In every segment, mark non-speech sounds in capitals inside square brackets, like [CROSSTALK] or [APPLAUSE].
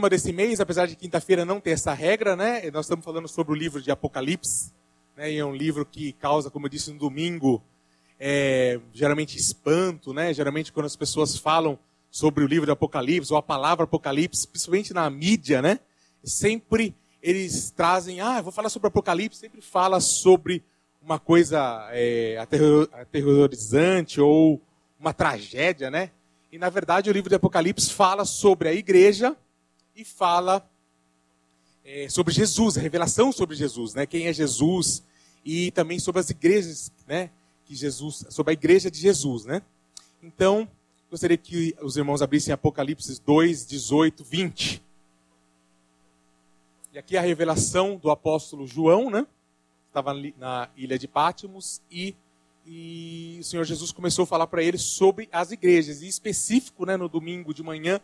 tema desse mês, apesar de quinta-feira não ter essa regra, né? Nós estamos falando sobre o livro de Apocalipse, né? E é um livro que causa, como eu disse no domingo, é, geralmente espanto, né? Geralmente quando as pessoas falam sobre o livro de Apocalipse ou a palavra Apocalipse, principalmente na mídia, né? Sempre eles trazem, ah, vou falar sobre Apocalipse, sempre fala sobre uma coisa é, aterrorizante ou uma tragédia, né? E na verdade o livro de Apocalipse fala sobre a igreja e fala é, sobre Jesus, a revelação sobre Jesus, né? Quem é Jesus e também sobre as igrejas, né? Que Jesus, sobre a igreja de Jesus, né? Então, gostaria que os irmãos abrissem Apocalipse 2, 18, 20. E aqui a revelação do apóstolo João, né? Estava na ilha de Pátimos e, e o Senhor Jesus começou a falar para ele sobre as igrejas. E específico, né, no domingo de manhã,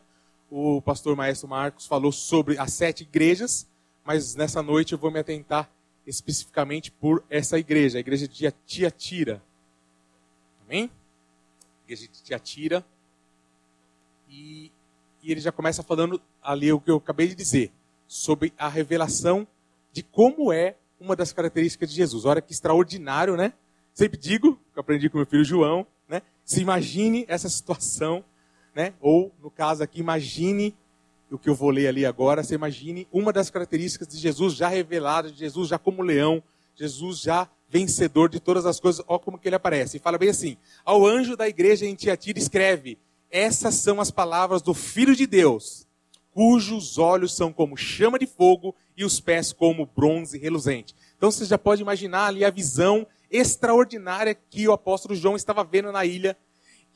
o pastor maestro Marcos falou sobre as sete igrejas, mas nessa noite eu vou me atentar especificamente por essa igreja, a igreja de Tiatira. Amém? Igreja de Tiatira. E, e ele já começa falando ali o que eu acabei de dizer, sobre a revelação de como é uma das características de Jesus. Olha que extraordinário, né? Sempre digo, que eu aprendi com meu filho João, né? Se imagine essa situação né? Ou, no caso aqui, imagine o que eu vou ler ali agora, você imagine uma das características de Jesus já revelada, de Jesus já como leão, Jesus já vencedor de todas as coisas. Olha como que ele aparece. E fala bem assim: Ao anjo da igreja em Tiatira escreve: Essas são as palavras do Filho de Deus, cujos olhos são como chama de fogo e os pés como bronze reluzente. Então você já pode imaginar ali a visão extraordinária que o apóstolo João estava vendo na ilha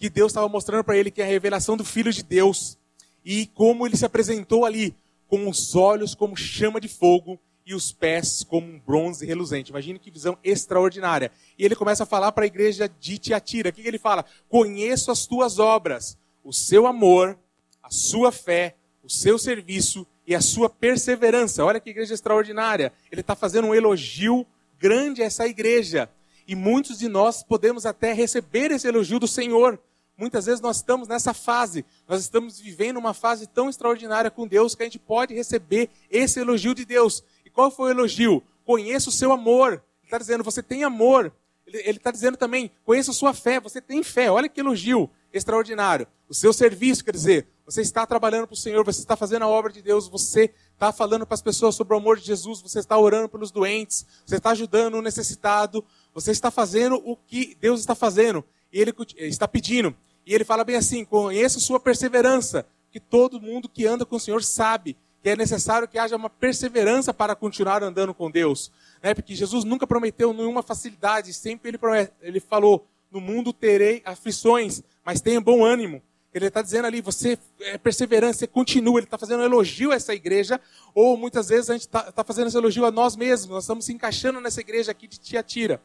que Deus estava mostrando para ele que é a revelação do Filho de Deus e como ele se apresentou ali, com os olhos como chama de fogo e os pés como um bronze reluzente. Imagine que visão extraordinária. E ele começa a falar para a igreja de Tiatira. O que ele fala? Conheço as tuas obras, o seu amor, a sua fé, o seu serviço e a sua perseverança. Olha que igreja extraordinária. Ele está fazendo um elogio grande a essa igreja. E muitos de nós podemos até receber esse elogio do Senhor. Muitas vezes nós estamos nessa fase, nós estamos vivendo uma fase tão extraordinária com Deus que a gente pode receber esse elogio de Deus. E qual foi o elogio? Conheça o seu amor. Ele está dizendo, você tem amor. Ele está dizendo também, conheça a sua fé, você tem fé. Olha que elogio extraordinário. O seu serviço, quer dizer, você está trabalhando para o Senhor, você está fazendo a obra de Deus, você está falando para as pessoas sobre o amor de Jesus, você está orando pelos doentes, você está ajudando o necessitado, você está fazendo o que Deus está fazendo. E Ele está pedindo. E ele fala bem assim: conheça sua perseverança, que todo mundo que anda com o Senhor sabe que é necessário que haja uma perseverança para continuar andando com Deus. Né? Porque Jesus nunca prometeu nenhuma facilidade, sempre ele, promete, ele falou: no mundo terei aflições, mas tenha bom ânimo. Ele está dizendo ali, você é perseverante, você continua. Ele está fazendo um elogio a essa igreja, ou muitas vezes a gente está tá fazendo esse elogio a nós mesmos. Nós estamos se encaixando nessa igreja aqui de Tiatira.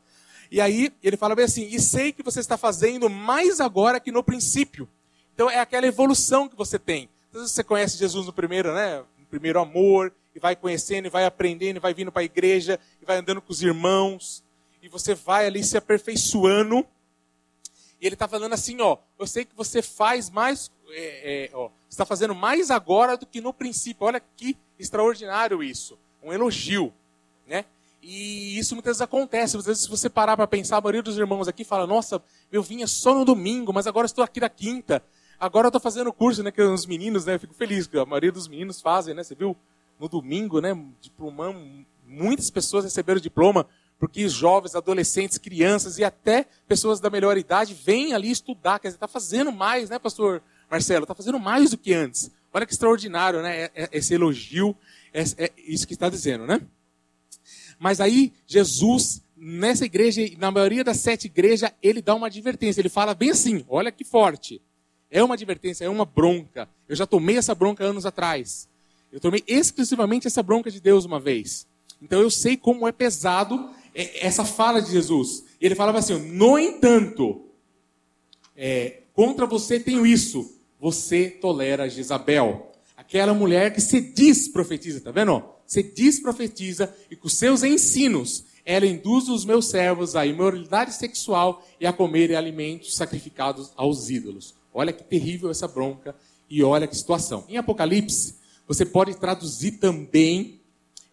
E aí ele fala bem assim: e sei que você está fazendo mais agora que no princípio. Então é aquela evolução que você tem. Você conhece Jesus no primeiro, né? No primeiro amor, e vai conhecendo, e vai aprendendo, e vai vindo para a igreja, e vai andando com os irmãos, e você vai ali se aperfeiçoando. E ele está falando assim, ó, eu sei que você faz mais, é, é, ó, está fazendo mais agora do que no princípio. Olha que extraordinário isso, um elogio, né? E isso muitas vezes acontece. Às vezes, se você parar para pensar, a maioria dos irmãos aqui fala: Nossa, eu vinha só no domingo, mas agora estou aqui na quinta. Agora eu estou fazendo curso, né? Que os meninos, né? Eu fico feliz que a maioria dos meninos fazem, né? Você viu no domingo, né? Diplomão, muitas pessoas receberam diploma porque jovens, adolescentes, crianças e até pessoas da melhor idade vêm ali estudar. Quer dizer, está fazendo mais, né, Pastor Marcelo? Está fazendo mais do que antes. Olha que extraordinário, né? É, é, esse elogio, é, é isso que está dizendo, né? Mas aí Jesus, nessa igreja, na maioria das sete igrejas, ele dá uma advertência. Ele fala bem assim: olha que forte. É uma advertência, é uma bronca. Eu já tomei essa bronca anos atrás. Eu tomei exclusivamente essa bronca de Deus uma vez. Então eu sei como é pesado é, essa fala de Jesus. Ele falava assim: no entanto, é, contra você tenho isso. Você tolera Jezabel. Aquela mulher que se diz profetiza, tá vendo? Se diz profetiza e com seus ensinos ela induz os meus servos à imoralidade sexual e a comerem alimentos sacrificados aos ídolos. Olha que terrível essa bronca e olha que situação. Em Apocalipse, você pode traduzir também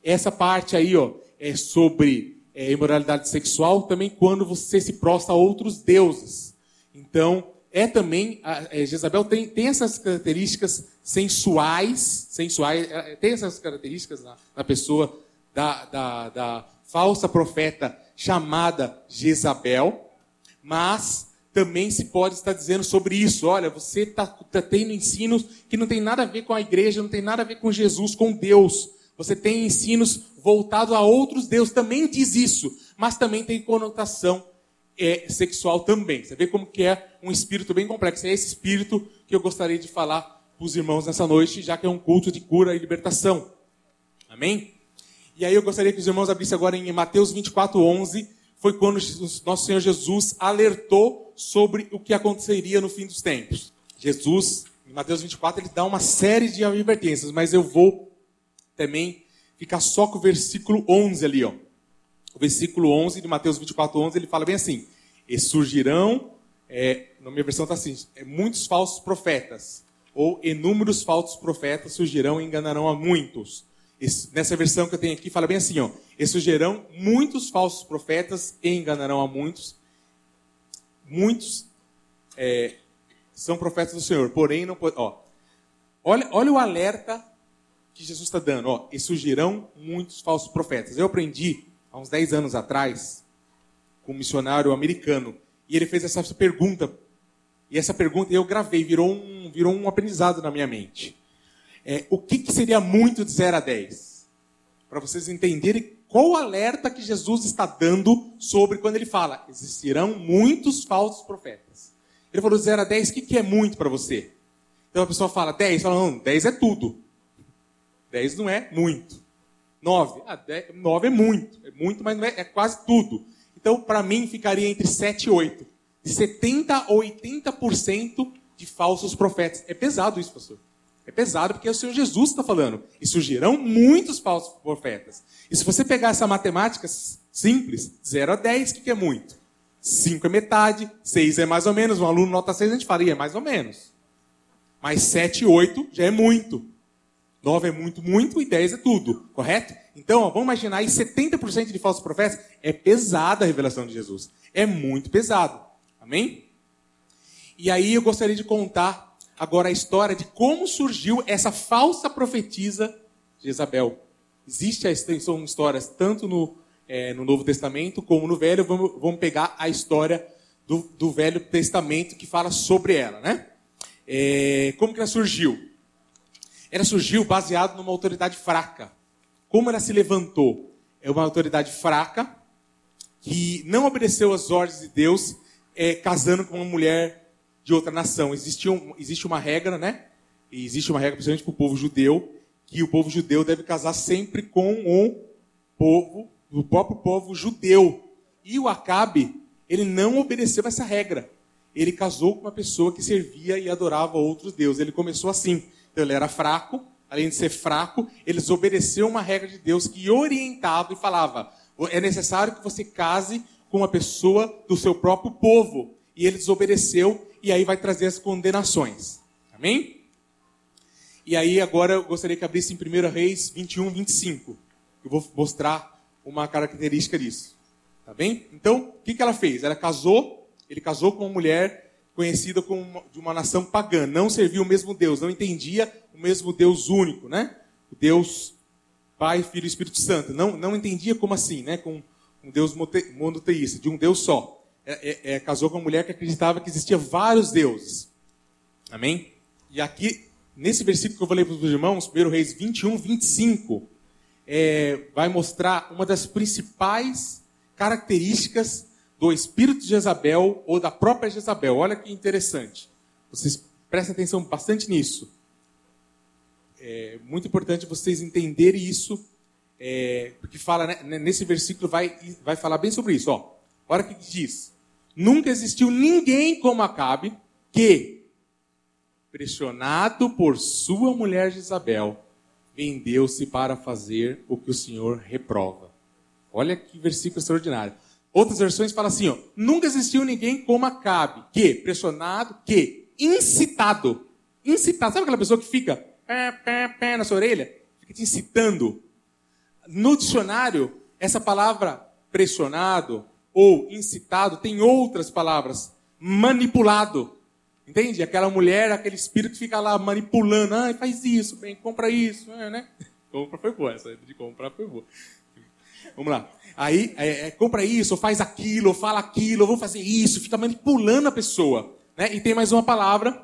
essa parte aí, ó, é sobre é, imoralidade sexual, também quando você se prostra a outros deuses. Então, é também, a, é, Jezabel tem, tem essas características sensuais, sensuais, é, tem essas características na, na pessoa da, da, da falsa profeta chamada Jezabel, mas também se pode estar dizendo sobre isso. Olha, você está tá tendo ensinos que não tem nada a ver com a igreja, não tem nada a ver com Jesus, com Deus. Você tem ensinos voltados a outros deuses, também diz isso, mas também tem conotação é, sexual também. Você vê como que é um espírito bem complexo. É esse espírito que eu gostaria de falar os irmãos nessa noite, já que é um culto de cura e libertação. Amém? E aí eu gostaria que os irmãos abrissem agora em Mateus 24, 11. Foi quando nosso Senhor Jesus alertou sobre o que aconteceria no fim dos tempos. Jesus, em Mateus 24, ele dá uma série de advertências, mas eu vou também ficar só com o versículo 11 ali, ó. O versículo 11 de Mateus 24, 11, ele fala bem assim: E surgirão, é, na minha versão está assim, é, muitos falsos profetas, ou inúmeros falsos profetas surgirão e enganarão a muitos nessa versão que eu tenho aqui, fala bem assim, ó. E surgirão muitos falsos profetas e enganarão a muitos. Muitos é, são profetas do Senhor, porém não ó. Olha, olha o alerta que Jesus está dando, ó. E surgirão muitos falsos profetas. Eu aprendi há uns 10 anos atrás com um missionário americano e ele fez essa pergunta. E essa pergunta eu gravei, virou um, virou um aprendizado na minha mente é, o que, que seria muito de 0 a 10? Para vocês entenderem qual o alerta que Jesus está dando sobre quando ele fala: existirão muitos falsos profetas. Ele falou de 0 a 10, o que, que é muito para você? Então a pessoa fala 10, fala, não, 10 é tudo. 10 não é muito. 9, ah, 10, 9 é muito. É muito, mas não é, é quase tudo. Então, para mim, ficaria entre 7 e 8. De 70% a 80% de falsos profetas. É pesado isso, pastor. É pesado porque é o Senhor Jesus está falando. E surgirão muitos falsos profetas. E se você pegar essa matemática simples, 0 a 10, o que, é muito? 5 é metade, 6 é mais ou menos. Um aluno nota 6 a gente faria, é mais ou menos. Mas 7 e 8 já é muito. 9 é muito, muito e 10 é tudo, correto? Então, ó, vamos imaginar aí 70% de falsos profetas. É pesada a revelação de Jesus. É muito pesado. Amém? E aí eu gostaria de contar agora a história de como surgiu essa falsa profetisa de Isabel. Existe extensão histórias tanto no, é, no Novo Testamento como no Velho. Vamos, vamos pegar a história do, do, Velho Testamento que fala sobre ela, né? É, como que ela surgiu? Ela surgiu baseado numa autoridade fraca. Como ela se levantou? É uma autoridade fraca que não obedeceu às ordens de Deus, é, casando com uma mulher de outra nação. Existe, um, existe uma regra, né? E existe uma regra, principalmente para o povo judeu, que o povo judeu deve casar sempre com o povo, o próprio povo judeu. E o Acabe, ele não obedeceu essa regra. Ele casou com uma pessoa que servia e adorava outros deuses. Ele começou assim. Então ele era fraco, além de ser fraco, ele desobedeceu uma regra de Deus que orientava e falava: é necessário que você case com uma pessoa do seu próprio povo. E ele desobedeceu e aí vai trazer as condenações. Amém? E aí agora eu gostaria que abrisse em 1 Reis 21, 25. Eu vou mostrar uma característica disso. Tá bem? Então, o que, que ela fez? Ela casou, ele casou com uma mulher conhecida como uma, de uma nação pagã, não servia o mesmo Deus, não entendia o mesmo Deus único, né? O Deus Pai, Filho e Espírito Santo. Não, não entendia como assim, né? Com um Deus monoteísta, de um Deus só é, é, é, casou com uma mulher que acreditava que existia vários deuses. Amém? E aqui, nesse versículo que eu ler para os irmãos, 1 Reis 21, 25, é, vai mostrar uma das principais características do espírito de Jezabel ou da própria Jezabel. Olha que interessante. Vocês prestem atenção bastante nisso. é muito importante vocês entenderem isso, é, porque fala né, nesse versículo vai, vai falar bem sobre isso. Ó, olha o que diz: Nunca existiu ninguém como Acabe que, pressionado por sua mulher Jezabel, vendeu-se para fazer o que o Senhor reprova. Olha que versículo extraordinário. Outras versões falam assim: ó, nunca existiu ninguém como Acabe, que, pressionado, que, incitado. Incitado. Sabe aquela pessoa que fica pé, pé, pé na sua orelha? Fica te incitando. No dicionário, essa palavra pressionado ou incitado tem outras palavras. Manipulado. Entende? Aquela mulher, aquele espírito que fica lá manipulando. Ah, faz isso, bem, compra isso, é, né? [LAUGHS] Compra foi boa, essa de comprar foi boa. Vamos lá. Aí, é, é, compra isso, ou faz aquilo, ou fala aquilo, ou vou fazer isso, fica manipulando a pessoa. Né? E tem mais uma palavra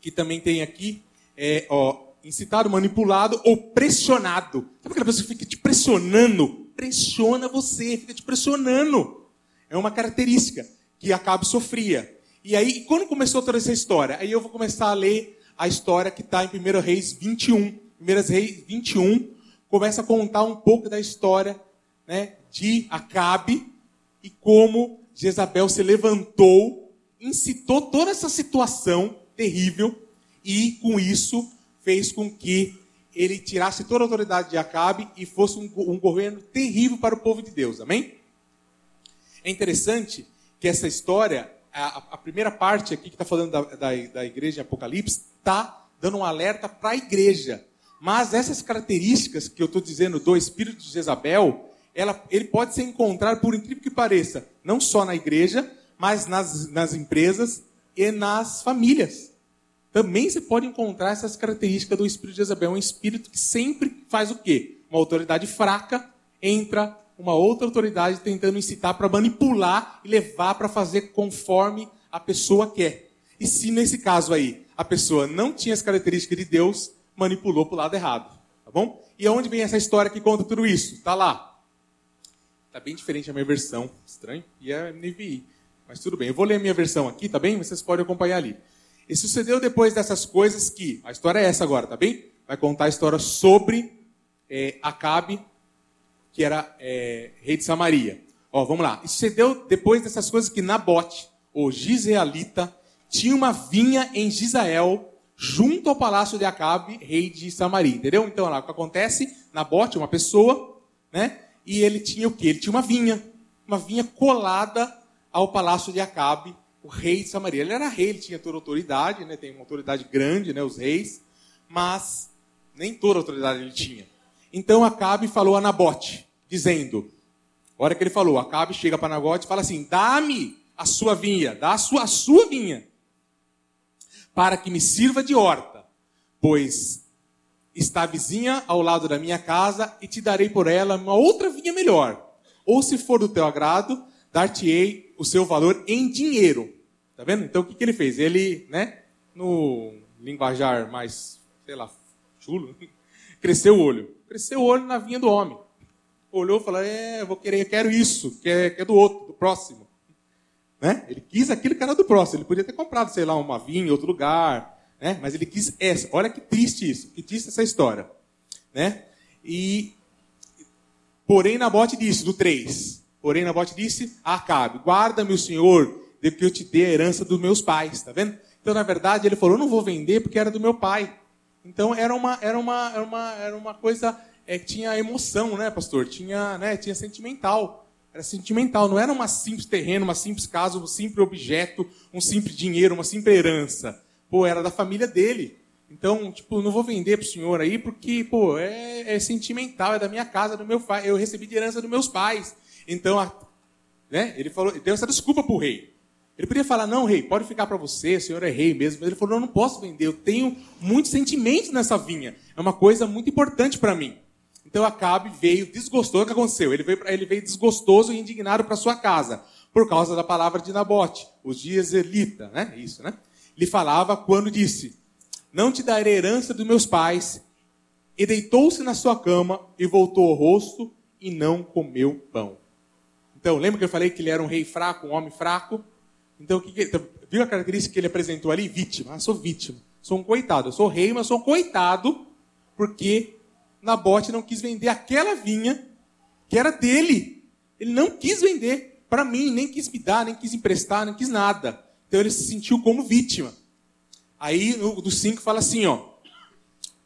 que também tem aqui, é, ó, incitado, manipulado ou pressionado. Sabe aquela pessoa que fica te pressionando? Pressiona você, fica te pressionando. É uma característica que Acabe sofria. E aí, quando começou toda essa história? Aí eu vou começar a ler a história que está em 1 Reis 21. 1 Reis 21 começa a contar um pouco da história né, de Acabe e como Jezabel se levantou, incitou toda essa situação terrível e, com isso, fez com que ele tirasse toda a autoridade de Acabe e fosse um, um governo terrível para o povo de Deus. Amém? É interessante que essa história a, a primeira parte aqui que está falando da, da, da igreja em Apocalipse está dando um alerta para a igreja. Mas essas características que eu estou dizendo do espírito de Jezabel, ela, ele pode ser encontrado, por incrível que pareça, não só na igreja, mas nas, nas empresas e nas famílias. Também você pode encontrar essas características do espírito de Jezabel. É um espírito que sempre faz o quê? Uma autoridade fraca entra uma outra autoridade tentando incitar para manipular e levar para fazer conforme a pessoa quer. E se nesse caso aí a pessoa não tinha as características de Deus, manipulou para o lado errado. Tá bom? E aonde vem essa história que conta tudo isso? Está lá. Está bem diferente a minha versão. Estranho. E é NVI. Mas tudo bem. Eu vou ler a minha versão aqui, tá bem? Vocês podem acompanhar ali. E sucedeu depois dessas coisas que. A história é essa agora, tá bem? Vai contar a história sobre é, Acabe que era é, rei de Samaria. Ó, vamos lá. Isso sucedeu depois dessas coisas que Nabote, o Gisealita, tinha uma vinha em Gisael, junto ao palácio de Acabe, rei de Samaria. Entendeu? Então, lá, o que acontece? Nabote, uma pessoa, né? E ele tinha o quê? Ele tinha uma vinha. Uma vinha colada ao palácio de Acabe, o rei de Samaria. Ele era rei, ele tinha toda autoridade, né? Tem uma autoridade grande, né? Os reis. Mas nem toda autoridade ele tinha. Então Acabe falou a Nabote, dizendo: a hora que ele falou, Acabe chega para Nabote e fala assim: dá-me a sua vinha, dá a sua, a sua vinha, para que me sirva de horta, pois está vizinha ao lado da minha casa e te darei por ela uma outra vinha melhor. Ou se for do teu agrado, dar-te-ei o seu valor em dinheiro. Tá vendo? Então o que, que ele fez? Ele, né, no linguajar mais, sei lá, chulo, [LAUGHS] cresceu o olho. Cresceu o olho na vinha do homem. Olhou e falou: É, vou querer, quero isso, que é, que é do outro, do próximo. Né? Ele quis aquilo que era do próximo. Ele podia ter comprado, sei lá, uma vinha em outro lugar. Né? Mas ele quis essa. Olha que triste isso, que triste essa história. Né? E, porém, Nabote disse, do 3. Porém, Nabote disse a Acabe: Guarda-me o Senhor, de que eu te dê a herança dos meus pais. Tá vendo? Então, na verdade, ele falou: não vou vender porque era do meu pai. Então era uma, era uma, era uma, era uma coisa é, que tinha emoção, né, pastor? Tinha, né, tinha sentimental. Era sentimental, não era uma simples terreno, uma simples casa, um simples objeto, um simples dinheiro, uma simples herança. Pô, era da família dele. Então, tipo, não vou vender para o senhor aí porque, pô, é, é, sentimental, é da minha casa, do meu pai. Eu recebi de herança dos meus pais. Então, a, né, ele falou, deu essa desculpa para o rei. Ele podia falar, não, rei, pode ficar para você, o senhor é rei mesmo. Mas ele falou, não, não posso vender, eu tenho muitos sentimentos nessa vinha. É uma coisa muito importante para mim. Então Acabe veio desgostoso. O que aconteceu? Ele veio, ele veio desgostoso e indignado para sua casa, por causa da palavra de Nabote, os dias Elita, né? Isso, né? Ele falava quando disse: Não te darei herança dos meus pais. E deitou-se na sua cama e voltou o rosto e não comeu pão. Então, lembra que eu falei que ele era um rei fraco, um homem fraco? Então, o que, que então, viu a característica que ele apresentou ali? Vítima. Ah, sou vítima. Sou um coitado. Eu sou rei, mas sou um coitado porque Nabote não quis vender aquela vinha que era dele. Ele não quis vender para mim, nem quis me dar, nem quis emprestar, nem quis nada. Então ele se sentiu como vítima. Aí no, do 5 fala assim, ó.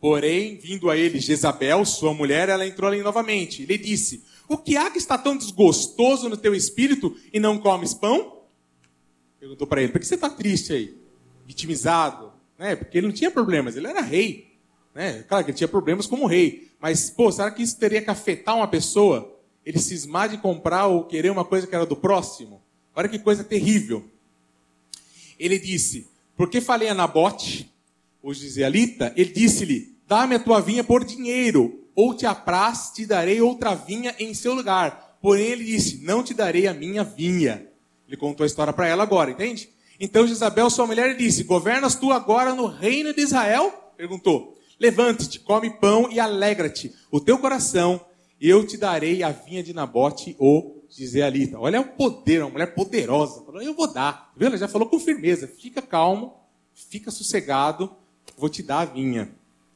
Porém, vindo a ele Jezabel, sua mulher, ela entrou ali novamente. Ele disse: O que há que está tão desgostoso no teu espírito e não comes pão? Perguntou para ele: Por que você está triste aí? Vitimizado? Né? Porque ele não tinha problemas, ele era rei. Né? Claro que ele tinha problemas como rei. Mas, pô, será que isso teria que afetar uma pessoa? Ele cismar de comprar ou querer uma coisa que era do próximo? Olha que coisa terrível. Ele disse: Porque falei a Nabote, o israelita, ele disse-lhe: Dá-me a tua vinha por dinheiro, ou te apraz, te darei outra vinha em seu lugar. Porém, ele disse: Não te darei a minha vinha. Ele contou a história para ela agora, entende? Então Jezabel, sua mulher, disse: Governas tu agora no reino de Israel? Perguntou. Levante-te, come pão e alegra-te. O teu coração, eu te darei a vinha de Nabote, o Israelita. Olha o poder, uma mulher poderosa. Falou, eu vou dar. Viu? Ela já falou com firmeza. Fica calmo, fica sossegado, vou te dar a vinha.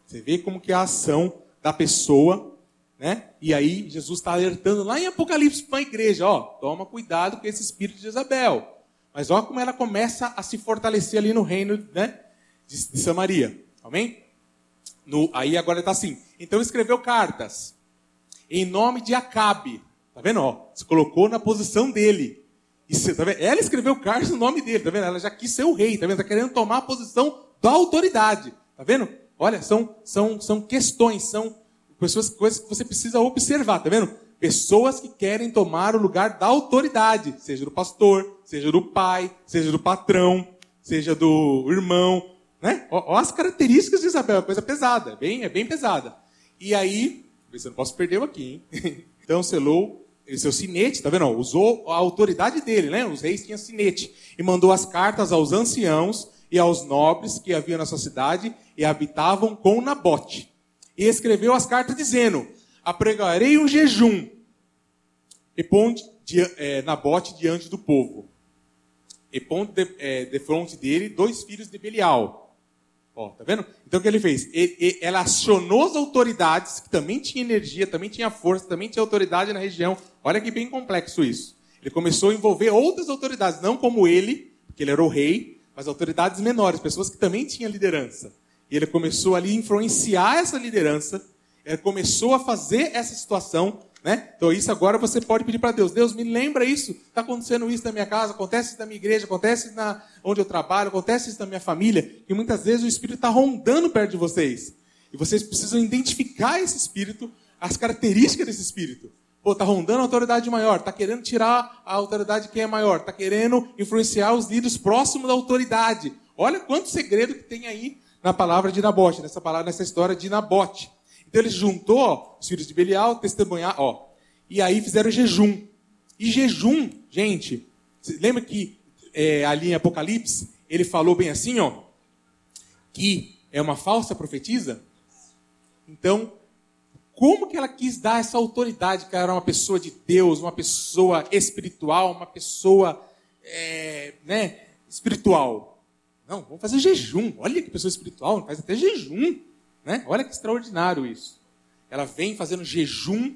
Você vê como que é a ação da pessoa, né? E aí Jesus está alertando lá em Apocalipse para a igreja, ó, toma cuidado com esse espírito de Isabel. Mas olha como ela começa a se fortalecer ali no reino né, de, de Samaria. Amém? No, aí agora está assim. Então escreveu cartas em nome de Acabe. Tá vendo? Ó, se colocou na posição dele. Isso, tá? Ela escreveu cartas no nome dele, tá vendo? Ela já quis ser o rei, tá vendo? Está querendo tomar a posição da autoridade. Tá vendo? Olha, são, são, são questões, são pessoas, coisas que você precisa observar, tá vendo? Pessoas que querem tomar o lugar da autoridade, seja do pastor, seja do pai, seja do patrão, seja do irmão, né? Olha as características de Isabel, é coisa pesada, é bem, é bem pesada. E aí, ver se eu não posso perder aqui, hein? [LAUGHS] Então selou seu sinete, tá vendo? Usou a autoridade dele, né? Os reis tinham sinete. E mandou as cartas aos anciãos e aos nobres que haviam na sua cidade e habitavam com Nabote. E escreveu as cartas dizendo: apregarei um jejum e ponte é, Nabote diante do povo. E ponte de, é, de fronte dele dois filhos de Belial. Ó, tá vendo? Então o que ele fez? Ele, ele, ela acionou as autoridades, que também tinha energia, também tinha força, também tinha autoridade na região. Olha que bem complexo isso. Ele começou a envolver outras autoridades, não como ele, porque ele era o rei, mas autoridades menores, pessoas que também tinham liderança. E ele começou ali a influenciar essa liderança ele começou a fazer essa situação, né? Então isso agora você pode pedir para Deus, Deus me lembra isso, está acontecendo isso na minha casa, acontece isso na minha igreja, acontece na onde eu trabalho, acontece isso na minha família, e muitas vezes o Espírito está rondando perto de vocês. E vocês precisam identificar esse Espírito, as características desse Espírito. Pô, tá rondando a autoridade maior, tá querendo tirar a autoridade de quem é maior, tá querendo influenciar os líderes próximos da autoridade. Olha quanto segredo que tem aí na palavra de Nabote, nessa palavra, nessa história de Nabote. Então ele juntou ó, os filhos de Belial, testemunhar, ó. E aí fizeram jejum. E jejum, gente, lembra que é, ali em Apocalipse ele falou bem assim, ó, que é uma falsa profetisa? Então, como que ela quis dar essa autoridade que ela era uma pessoa de Deus, uma pessoa espiritual, uma pessoa é, né, espiritual? Não, vamos fazer jejum. Olha que pessoa espiritual, faz até jejum. Né? Olha que extraordinário isso. Ela vem fazendo jejum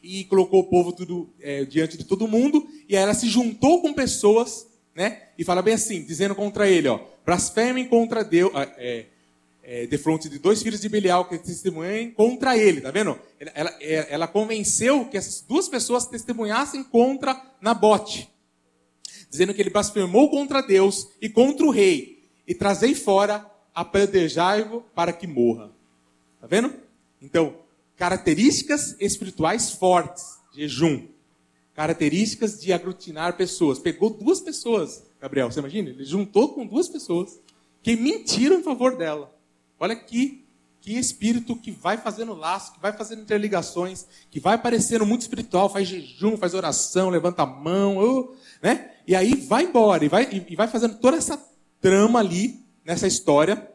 e colocou o povo tudo é, diante de todo mundo, e aí ela se juntou com pessoas, né? E fala bem assim, dizendo contra ele, ó, blasfemem contra Deus, é, é, de fronte de dois filhos de Belial que testemunhem contra ele, tá vendo? Ela, ela, é, ela convenceu que essas duas pessoas testemunhassem contra Nabote, dizendo que ele blasfemou contra Deus e contra o rei, e trazei fora, apedrejai-o para que morra. Tá vendo? Então, características espirituais fortes, jejum. Características de aglutinar pessoas. Pegou duas pessoas, Gabriel, você imagina? Ele juntou com duas pessoas que mentiram em favor dela. Olha que, que espírito que vai fazendo laço, que vai fazendo interligações, que vai parecendo muito espiritual, faz jejum, faz oração, levanta a mão, né? E aí vai embora, e vai, e vai fazendo toda essa trama ali, nessa história.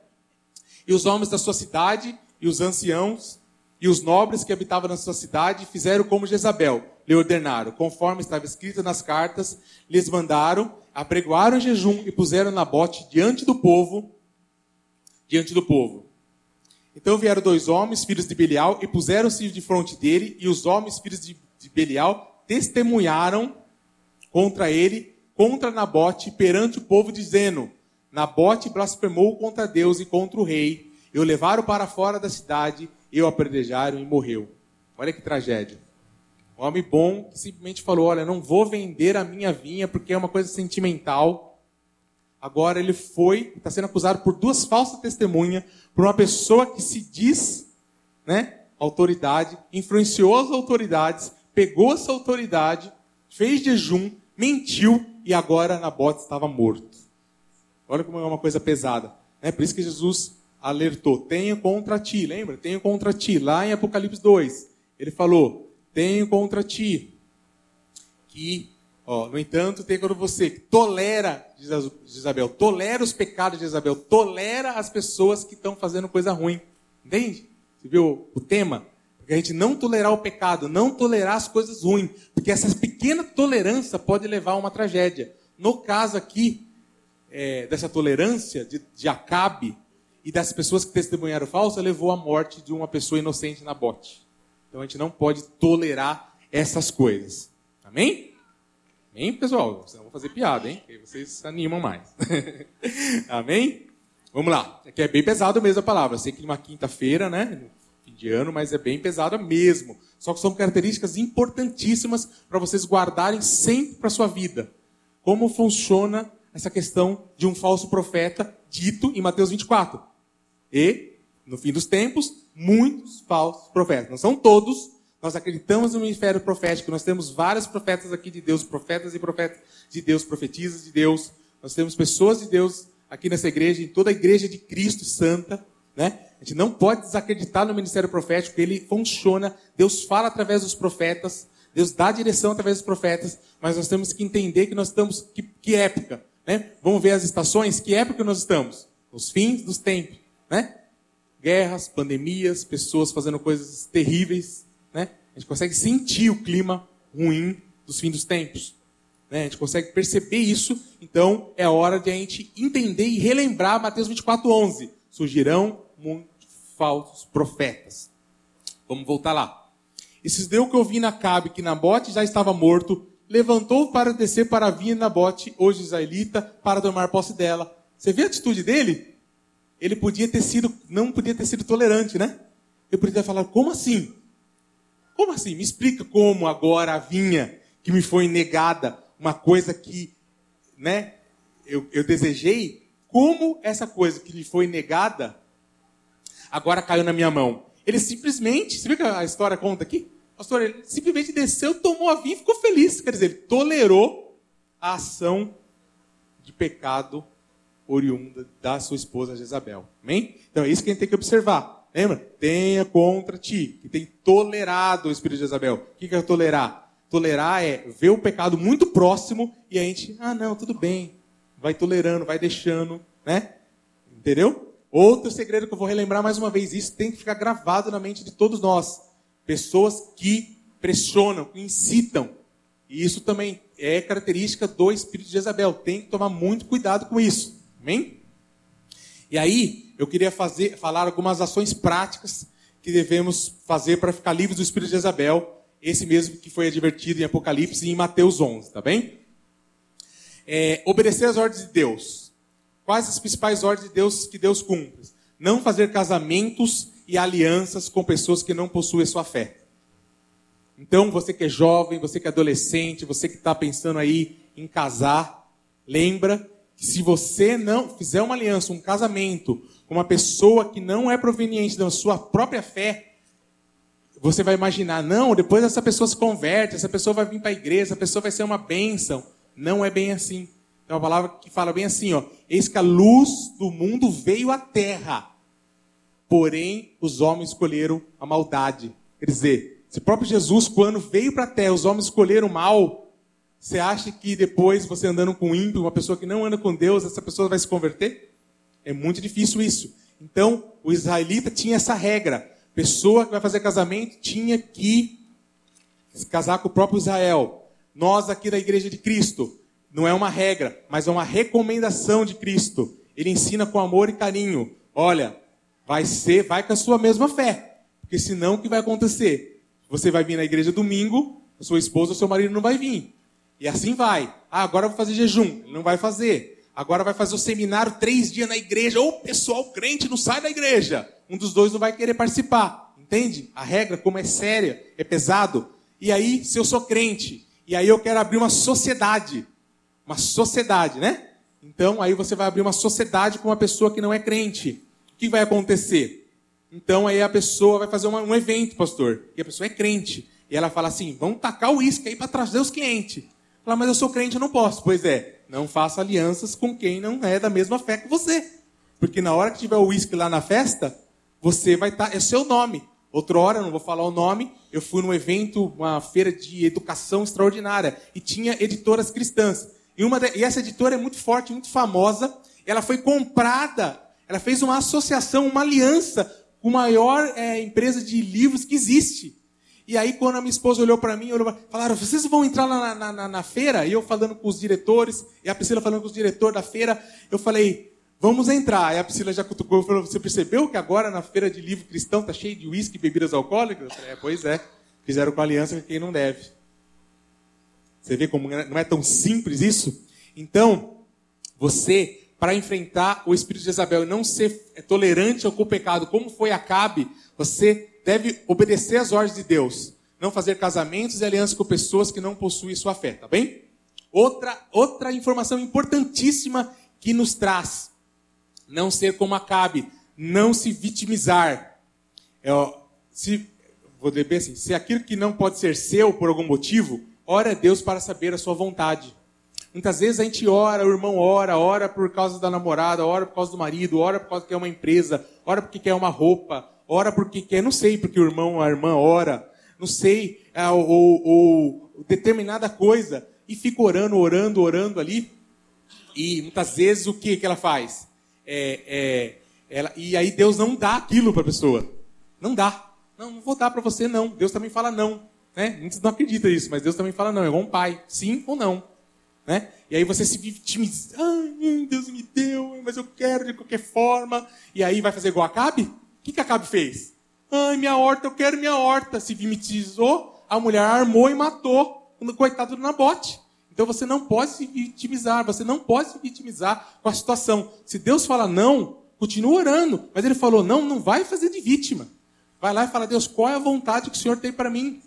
E os homens da sua cidade e os anciãos e os nobres que habitavam na sua cidade fizeram como Jezabel lhe ordenaram, conforme estava escrito nas cartas, lhes mandaram, apregoaram jejum e puseram Nabote diante do povo diante do povo. Então vieram dois homens, filhos de Belial, e puseram-se de frente dele, e os homens, filhos de, de Belial, testemunharam contra ele, contra Nabote, perante o povo, dizendo: Nabote blasfemou contra Deus e contra o rei, e o levaram para fora da cidade, e o apredrejaram e morreu. Olha que tragédia. Um homem bom que simplesmente falou: Olha, não vou vender a minha vinha porque é uma coisa sentimental. Agora ele foi, está sendo acusado por duas falsas testemunhas, por uma pessoa que se diz né, autoridade, influenciou as autoridades, pegou essa autoridade, fez jejum, mentiu e agora Nabote estava morto. Olha como é uma coisa pesada. É por isso que Jesus alertou: tenho contra ti, lembra? Tenho contra ti. Lá em Apocalipse 2, ele falou: tenho contra ti. Que, no entanto, tem quando você tolera, diz Isabel, tolera os pecados de Isabel, tolera as pessoas que estão fazendo coisa ruim. Entende? Você viu o tema? Porque a gente não tolerar o pecado, não tolerar as coisas ruins. Porque essa pequena tolerância pode levar a uma tragédia. No caso aqui, é, dessa tolerância de, de Acabe e das pessoas que testemunharam falsa, levou à morte de uma pessoa inocente na bote. Então a gente não pode tolerar essas coisas. Amém? Amém, pessoal? Eu vou fazer piada, hein? Aí vocês se animam mais. [LAUGHS] Amém? Vamos lá. Aqui é bem pesado mesmo a palavra. Sei que é uma quinta-feira, né? Fim de ano, mas é bem pesada mesmo. Só que são características importantíssimas para vocês guardarem sempre para sua vida. Como funciona essa questão de um falso profeta dito em Mateus 24. E, no fim dos tempos, muitos falsos profetas. Não são todos. Nós acreditamos no ministério profético. Nós temos vários profetas aqui de Deus, profetas e profetas de Deus, profetisas de Deus. Nós temos pessoas de Deus aqui nessa igreja, em toda a igreja de Cristo Santa. Né? A gente não pode desacreditar no ministério profético, ele funciona. Deus fala através dos profetas. Deus dá direção através dos profetas. Mas nós temos que entender que nós estamos. Que, que época? Né? Vamos ver as estações? Que época nós estamos? Nos fins dos tempos. Né? guerras, pandemias, pessoas fazendo coisas terríveis, né? A gente consegue sentir o clima ruim dos fins dos tempos. Né? A gente consegue perceber isso, então é hora de a gente entender e relembrar Mateus 24, 11. Surgirão muitos falsos profetas. Vamos voltar lá. Esses deu que eu vi na Cabe que Nabote já estava morto, levantou para descer para a vinha Nabote, hoje israelita, para tomar posse dela. Você vê a atitude dele? ele podia ter sido, não podia ter sido tolerante, né? Ele podia falar, como assim? Como assim? Me explica como agora a vinha que me foi negada, uma coisa que, né, eu, eu desejei, como essa coisa que lhe foi negada agora caiu na minha mão? Ele simplesmente, você viu que a história conta aqui? Pastor, ele simplesmente desceu, tomou a vinha e ficou feliz. Quer dizer, ele tolerou a ação de pecado oriunda da sua esposa Jezabel. Amém? Então é isso que a gente tem que observar. Lembra? Tenha contra ti, que tem tolerado o espírito de Jezabel. O que é tolerar? Tolerar é ver o pecado muito próximo e a gente, ah, não, tudo bem. Vai tolerando, vai deixando, né? Entendeu? Outro segredo que eu vou relembrar mais uma vez, isso tem que ficar gravado na mente de todos nós. Pessoas que pressionam, que incitam. E isso também é característica do espírito de Jezabel. Tem que tomar muito cuidado com isso. Amém? E aí, eu queria fazer, falar algumas ações práticas que devemos fazer para ficar livres do espírito de Isabel, esse mesmo que foi advertido em Apocalipse e em Mateus 11, tá bem? É, obedecer às ordens de Deus. Quais as principais ordens de Deus que Deus cumpre? Não fazer casamentos e alianças com pessoas que não possuem sua fé. Então, você que é jovem, você que é adolescente, você que está pensando aí em casar, lembra que se você não fizer uma aliança, um casamento uma pessoa que não é proveniente da sua própria fé, você vai imaginar, não, depois essa pessoa se converte, essa pessoa vai vir para a igreja, essa pessoa vai ser uma bênção. Não é bem assim. É uma palavra que fala bem assim, ó. Eis que a luz do mundo veio à terra. Porém, os homens escolheram a maldade. Quer dizer, se próprio Jesus, quando veio para a terra, os homens escolheram o mal, você acha que depois, você andando com ímpio, uma pessoa que não anda com Deus, essa pessoa vai se converter? É muito difícil isso. Então, o israelita tinha essa regra. Pessoa que vai fazer casamento tinha que se casar com o próprio Israel. Nós aqui da Igreja de Cristo, não é uma regra, mas é uma recomendação de Cristo. Ele ensina com amor e carinho. olha, vai ser, vai com a sua mesma fé. Porque senão o que vai acontecer? Você vai vir na igreja domingo, sua esposa ou seu marido não vai vir. E assim vai. Ah, agora eu vou fazer jejum. Ele não vai fazer. Agora vai fazer o seminário três dias na igreja. Ou o pessoal crente não sai da igreja. Um dos dois não vai querer participar. Entende? A regra, como é séria, é pesado. E aí, se eu sou crente, e aí eu quero abrir uma sociedade. Uma sociedade, né? Então, aí você vai abrir uma sociedade com uma pessoa que não é crente. O que vai acontecer? Então, aí a pessoa vai fazer uma, um evento, pastor. E a pessoa é crente. E ela fala assim: vamos tacar o uísque aí para trazer os clientes. Fala, mas eu sou crente, eu não posso. Pois é, não faça alianças com quem não é da mesma fé que você. Porque na hora que tiver o uísque lá na festa, você vai estar. Tá, é seu nome. Outra hora, não vou falar o nome, eu fui num evento, uma feira de educação extraordinária, e tinha editoras cristãs. E, uma de, e essa editora é muito forte, muito famosa. Ela foi comprada, ela fez uma associação, uma aliança com a maior é, empresa de livros que existe. E aí, quando a minha esposa olhou para mim, olhou, falaram: vocês vão entrar lá na, na, na, feira? E eu falando com os diretores, e a Priscila falando com os diretores da feira, eu falei: vamos entrar. Aí a Priscila já cutucou e falou: você percebeu que agora na feira de livro cristão tá cheio de uísque e bebidas alcoólicas? Eu falei: é, pois é. Fizeram com aliança com quem não deve. Você vê como não é tão simples isso? Então, você, para enfrentar o espírito de Isabel e não ser tolerante ao pecado, como foi Acabe, você deve obedecer às ordens de Deus. Não fazer casamentos e alianças com pessoas que não possuem sua fé, tá bem? Outra, outra informação importantíssima que nos traz. Não ser como Acabe. Não se vitimizar. É, se, vou dizer assim, se aquilo que não pode ser seu por algum motivo, ora a Deus para saber a sua vontade. Muitas vezes a gente ora, o irmão ora, ora por causa da namorada, ora por causa do marido, ora por causa que é uma empresa, ora porque quer uma roupa, ora porque quer, não sei, porque o irmão, a irmã ora, não sei, é, ou, ou determinada coisa, e fica orando, orando, orando ali. E muitas vezes o que, que ela faz? É, é, ela, e aí Deus não dá aquilo para a pessoa. Não dá. Não, não vou dar para você, não. Deus também fala não. Né? Muitos não acreditam nisso, mas Deus também fala não. É igual um pai. Sim ou não. Né? E aí você se vitimiza. Ai, Deus me deu, mas eu quero de qualquer forma. E aí vai fazer igual a Cabe? O que, que Acabe fez? Ai, minha horta, eu quero minha horta. Se vitimizou, a mulher armou e matou o coitado do Nabote. Então você não pode se vitimizar, você não pode se vitimizar com a situação. Se Deus fala não, continua orando. Mas ele falou, não, não vai fazer de vítima. Vai lá e fala, Deus, qual é a vontade que o Senhor tem para mim?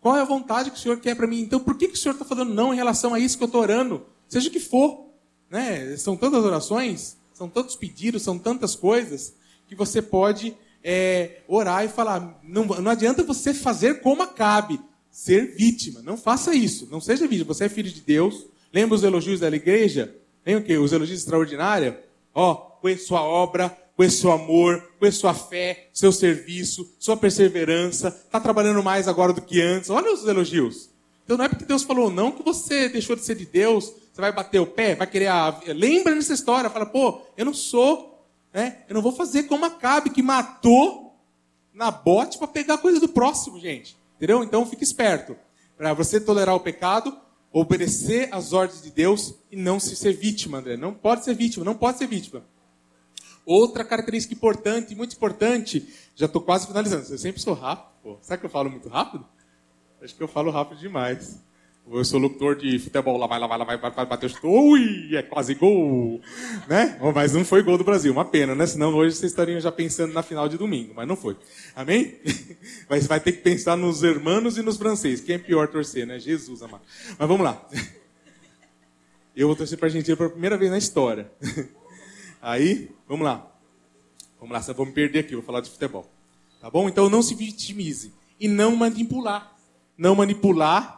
Qual é a vontade que o Senhor quer para mim? Então por que, que o Senhor está falando não em relação a isso que eu estou orando? Seja o que for. Né? São tantas orações, são tantos pedidos, são tantas coisas que você pode é, orar e falar. Não, não adianta você fazer como cabe, ser vítima. Não faça isso. Não seja vítima. Você é filho de Deus. Lembra os elogios da igreja? Lembra o quê? Os elogios extraordinários? Ó, com sua obra, com seu amor, com sua fé, seu serviço, sua perseverança. Está trabalhando mais agora do que antes. Olha os elogios. Então não é porque Deus falou não que você deixou de ser de Deus, você vai bater o pé, vai querer a... Lembra nessa história, fala, pô, eu não sou né? Eu não vou fazer como Acabe, que matou Nabote para pegar coisa do próximo, gente. Entendeu? Então fique esperto. Para você tolerar o pecado, obedecer às ordens de Deus e não se ser vítima, André. Não pode ser vítima, não pode ser vítima. Outra característica importante, muito importante, já estou quase finalizando. Eu sempre sou rápido. Pô. Será que eu falo muito rápido? Acho que eu falo rápido demais. Eu sou locutor de futebol, lá vai, lá vai, lá vai, vai bater o chute. Ui, é quase gol. Né? Mas não foi gol do Brasil, uma pena, né? Senão hoje vocês estariam já pensando na final de domingo, mas não foi. Amém? [LAUGHS] Mas vai ter que pensar nos hermanos e nos franceses. Quem é pior torcer, né? Jesus amado. Mas vamos lá. [LAUGHS] Eu vou torcer para a Argentina pela primeira vez na história. [LAUGHS] Aí, vamos lá. Vamos lá, vou me perder aqui, vou falar de futebol. Tá bom? Então não se vitimize. E não manipular. Não manipular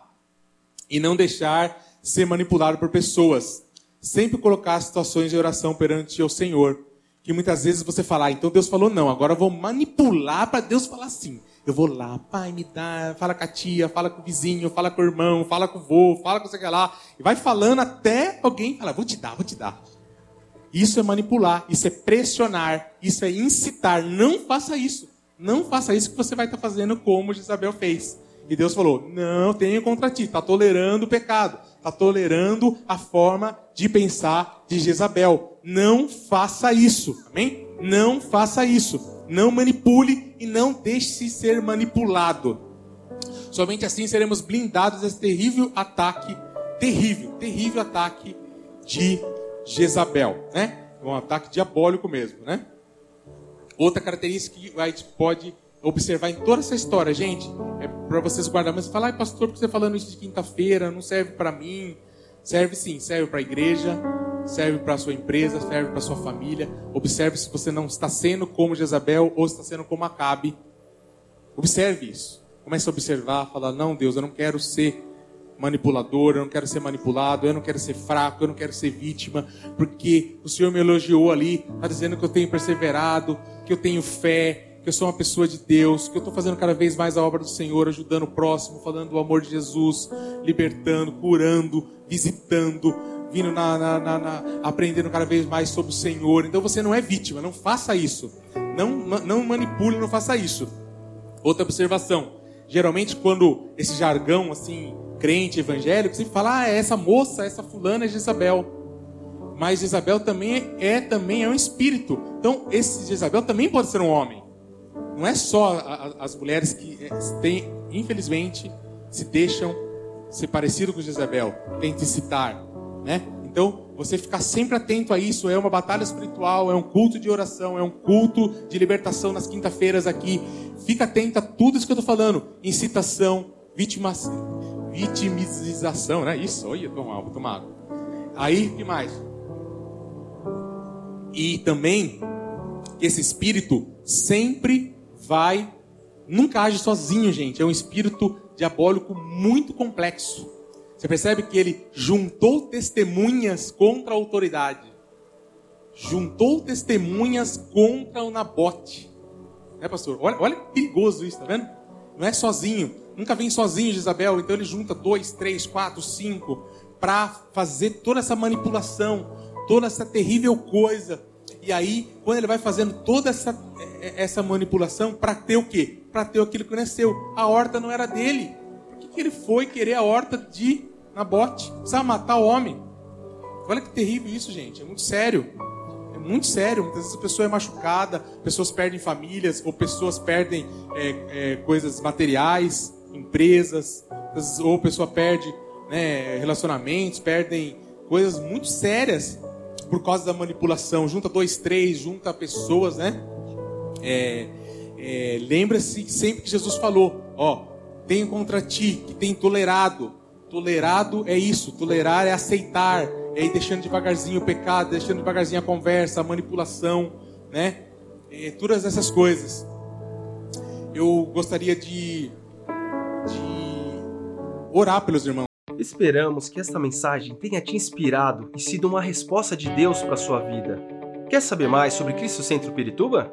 e não deixar ser manipulado por pessoas. Sempre colocar situações de oração perante o Senhor. Que muitas vezes você fala, ah, então Deus falou não, agora eu vou manipular para Deus falar sim. Eu vou lá, pai, me dá, fala com a tia, fala com o vizinho, fala com o irmão, fala com o vô, fala com você que lá. E vai falando até alguém falar, vou te dar, vou te dar. Isso é manipular, isso é pressionar, isso é incitar. Não faça isso. Não faça isso que você vai estar fazendo como Jezabel fez. E Deus falou: não tenho contra ti, está tolerando o pecado, está tolerando a forma de pensar de Jezabel. Não faça isso. Amém? Não faça isso. Não manipule e não deixe-se ser manipulado. Somente assim seremos blindados desse terrível ataque, terrível, terrível ataque de Jezabel, né? Um ataque diabólico mesmo, né? Outra característica que gente pode observar em toda essa história, gente, é para vocês guardarem. Mas falar, pastor, por que você tá falando isso de quinta-feira? Não serve para mim? Serve sim, serve para a igreja, serve para a sua empresa, serve para a sua família. Observe se você não está sendo como Jezabel ou está sendo como Acabe. Observe isso. Comece a observar, falar: não, Deus, eu não quero ser manipulador, eu não quero ser manipulado, eu não quero ser fraco, eu não quero ser vítima, porque o Senhor me elogiou ali, está dizendo que eu tenho perseverado, que eu tenho fé, que eu sou uma pessoa de Deus, que eu estou fazendo cada vez mais a obra do Senhor, ajudando o próximo, falando do amor de Jesus, libertando, curando, visitando, vindo na, na, na, na, aprendendo cada vez mais sobre o Senhor. Então você não é vítima, não faça isso. Não, não manipule, não faça isso. Outra observação. Geralmente quando esse jargão assim, crente evangélico, sempre fala, ah, é essa moça, essa fulana é Jezabel. Mas Jezabel também é, é também é um espírito. Então esse Jezabel também pode ser um homem não é só as mulheres que é, têm, infelizmente, se deixam ser parecido com Jezabel, tente citar, né? Então, você ficar sempre atento a isso, é uma batalha espiritual, é um culto de oração, é um culto de libertação nas quinta-feiras aqui. Fica atento a tudo isso que eu estou falando. Incitação, vítima, vitimização, né? Isso, olha, tomar água. Aí, o que mais? E também, esse espírito sempre vai, nunca age sozinho, gente. É um espírito diabólico muito complexo. Você percebe que ele juntou testemunhas contra a autoridade. Juntou testemunhas contra o Nabote. Né, pastor? Olha, olha que perigoso isso, tá vendo? Não é sozinho. Nunca vem sozinho Isabel. Então ele junta dois, três, quatro, cinco para fazer toda essa manipulação, toda essa terrível coisa. E aí, quando ele vai fazendo toda essa, essa manipulação, para ter o quê? Para ter aquilo que nasceu. A horta não era dele. Por que, que ele foi querer a horta de Nabote? Precisava matar o homem. Olha que terrível isso, gente. É muito sério. É muito sério. Muitas vezes a pessoa é machucada, pessoas perdem famílias, ou pessoas perdem é, é, coisas materiais, empresas, ou a pessoa perde né, relacionamentos, perdem coisas muito sérias por causa da manipulação, junta dois, três, junta pessoas, né? É, é, Lembra-se sempre que Jesus falou: Ó, tenho contra ti que tem tolerado. Tolerado é isso, tolerar é aceitar, é ir deixando devagarzinho o pecado, deixando devagarzinho a conversa, a manipulação, né? É, todas essas coisas. Eu gostaria de, de orar pelos irmãos. Esperamos que esta mensagem tenha te inspirado e sido uma resposta de Deus para sua vida. Quer saber mais sobre Cristo Centro Pirituba?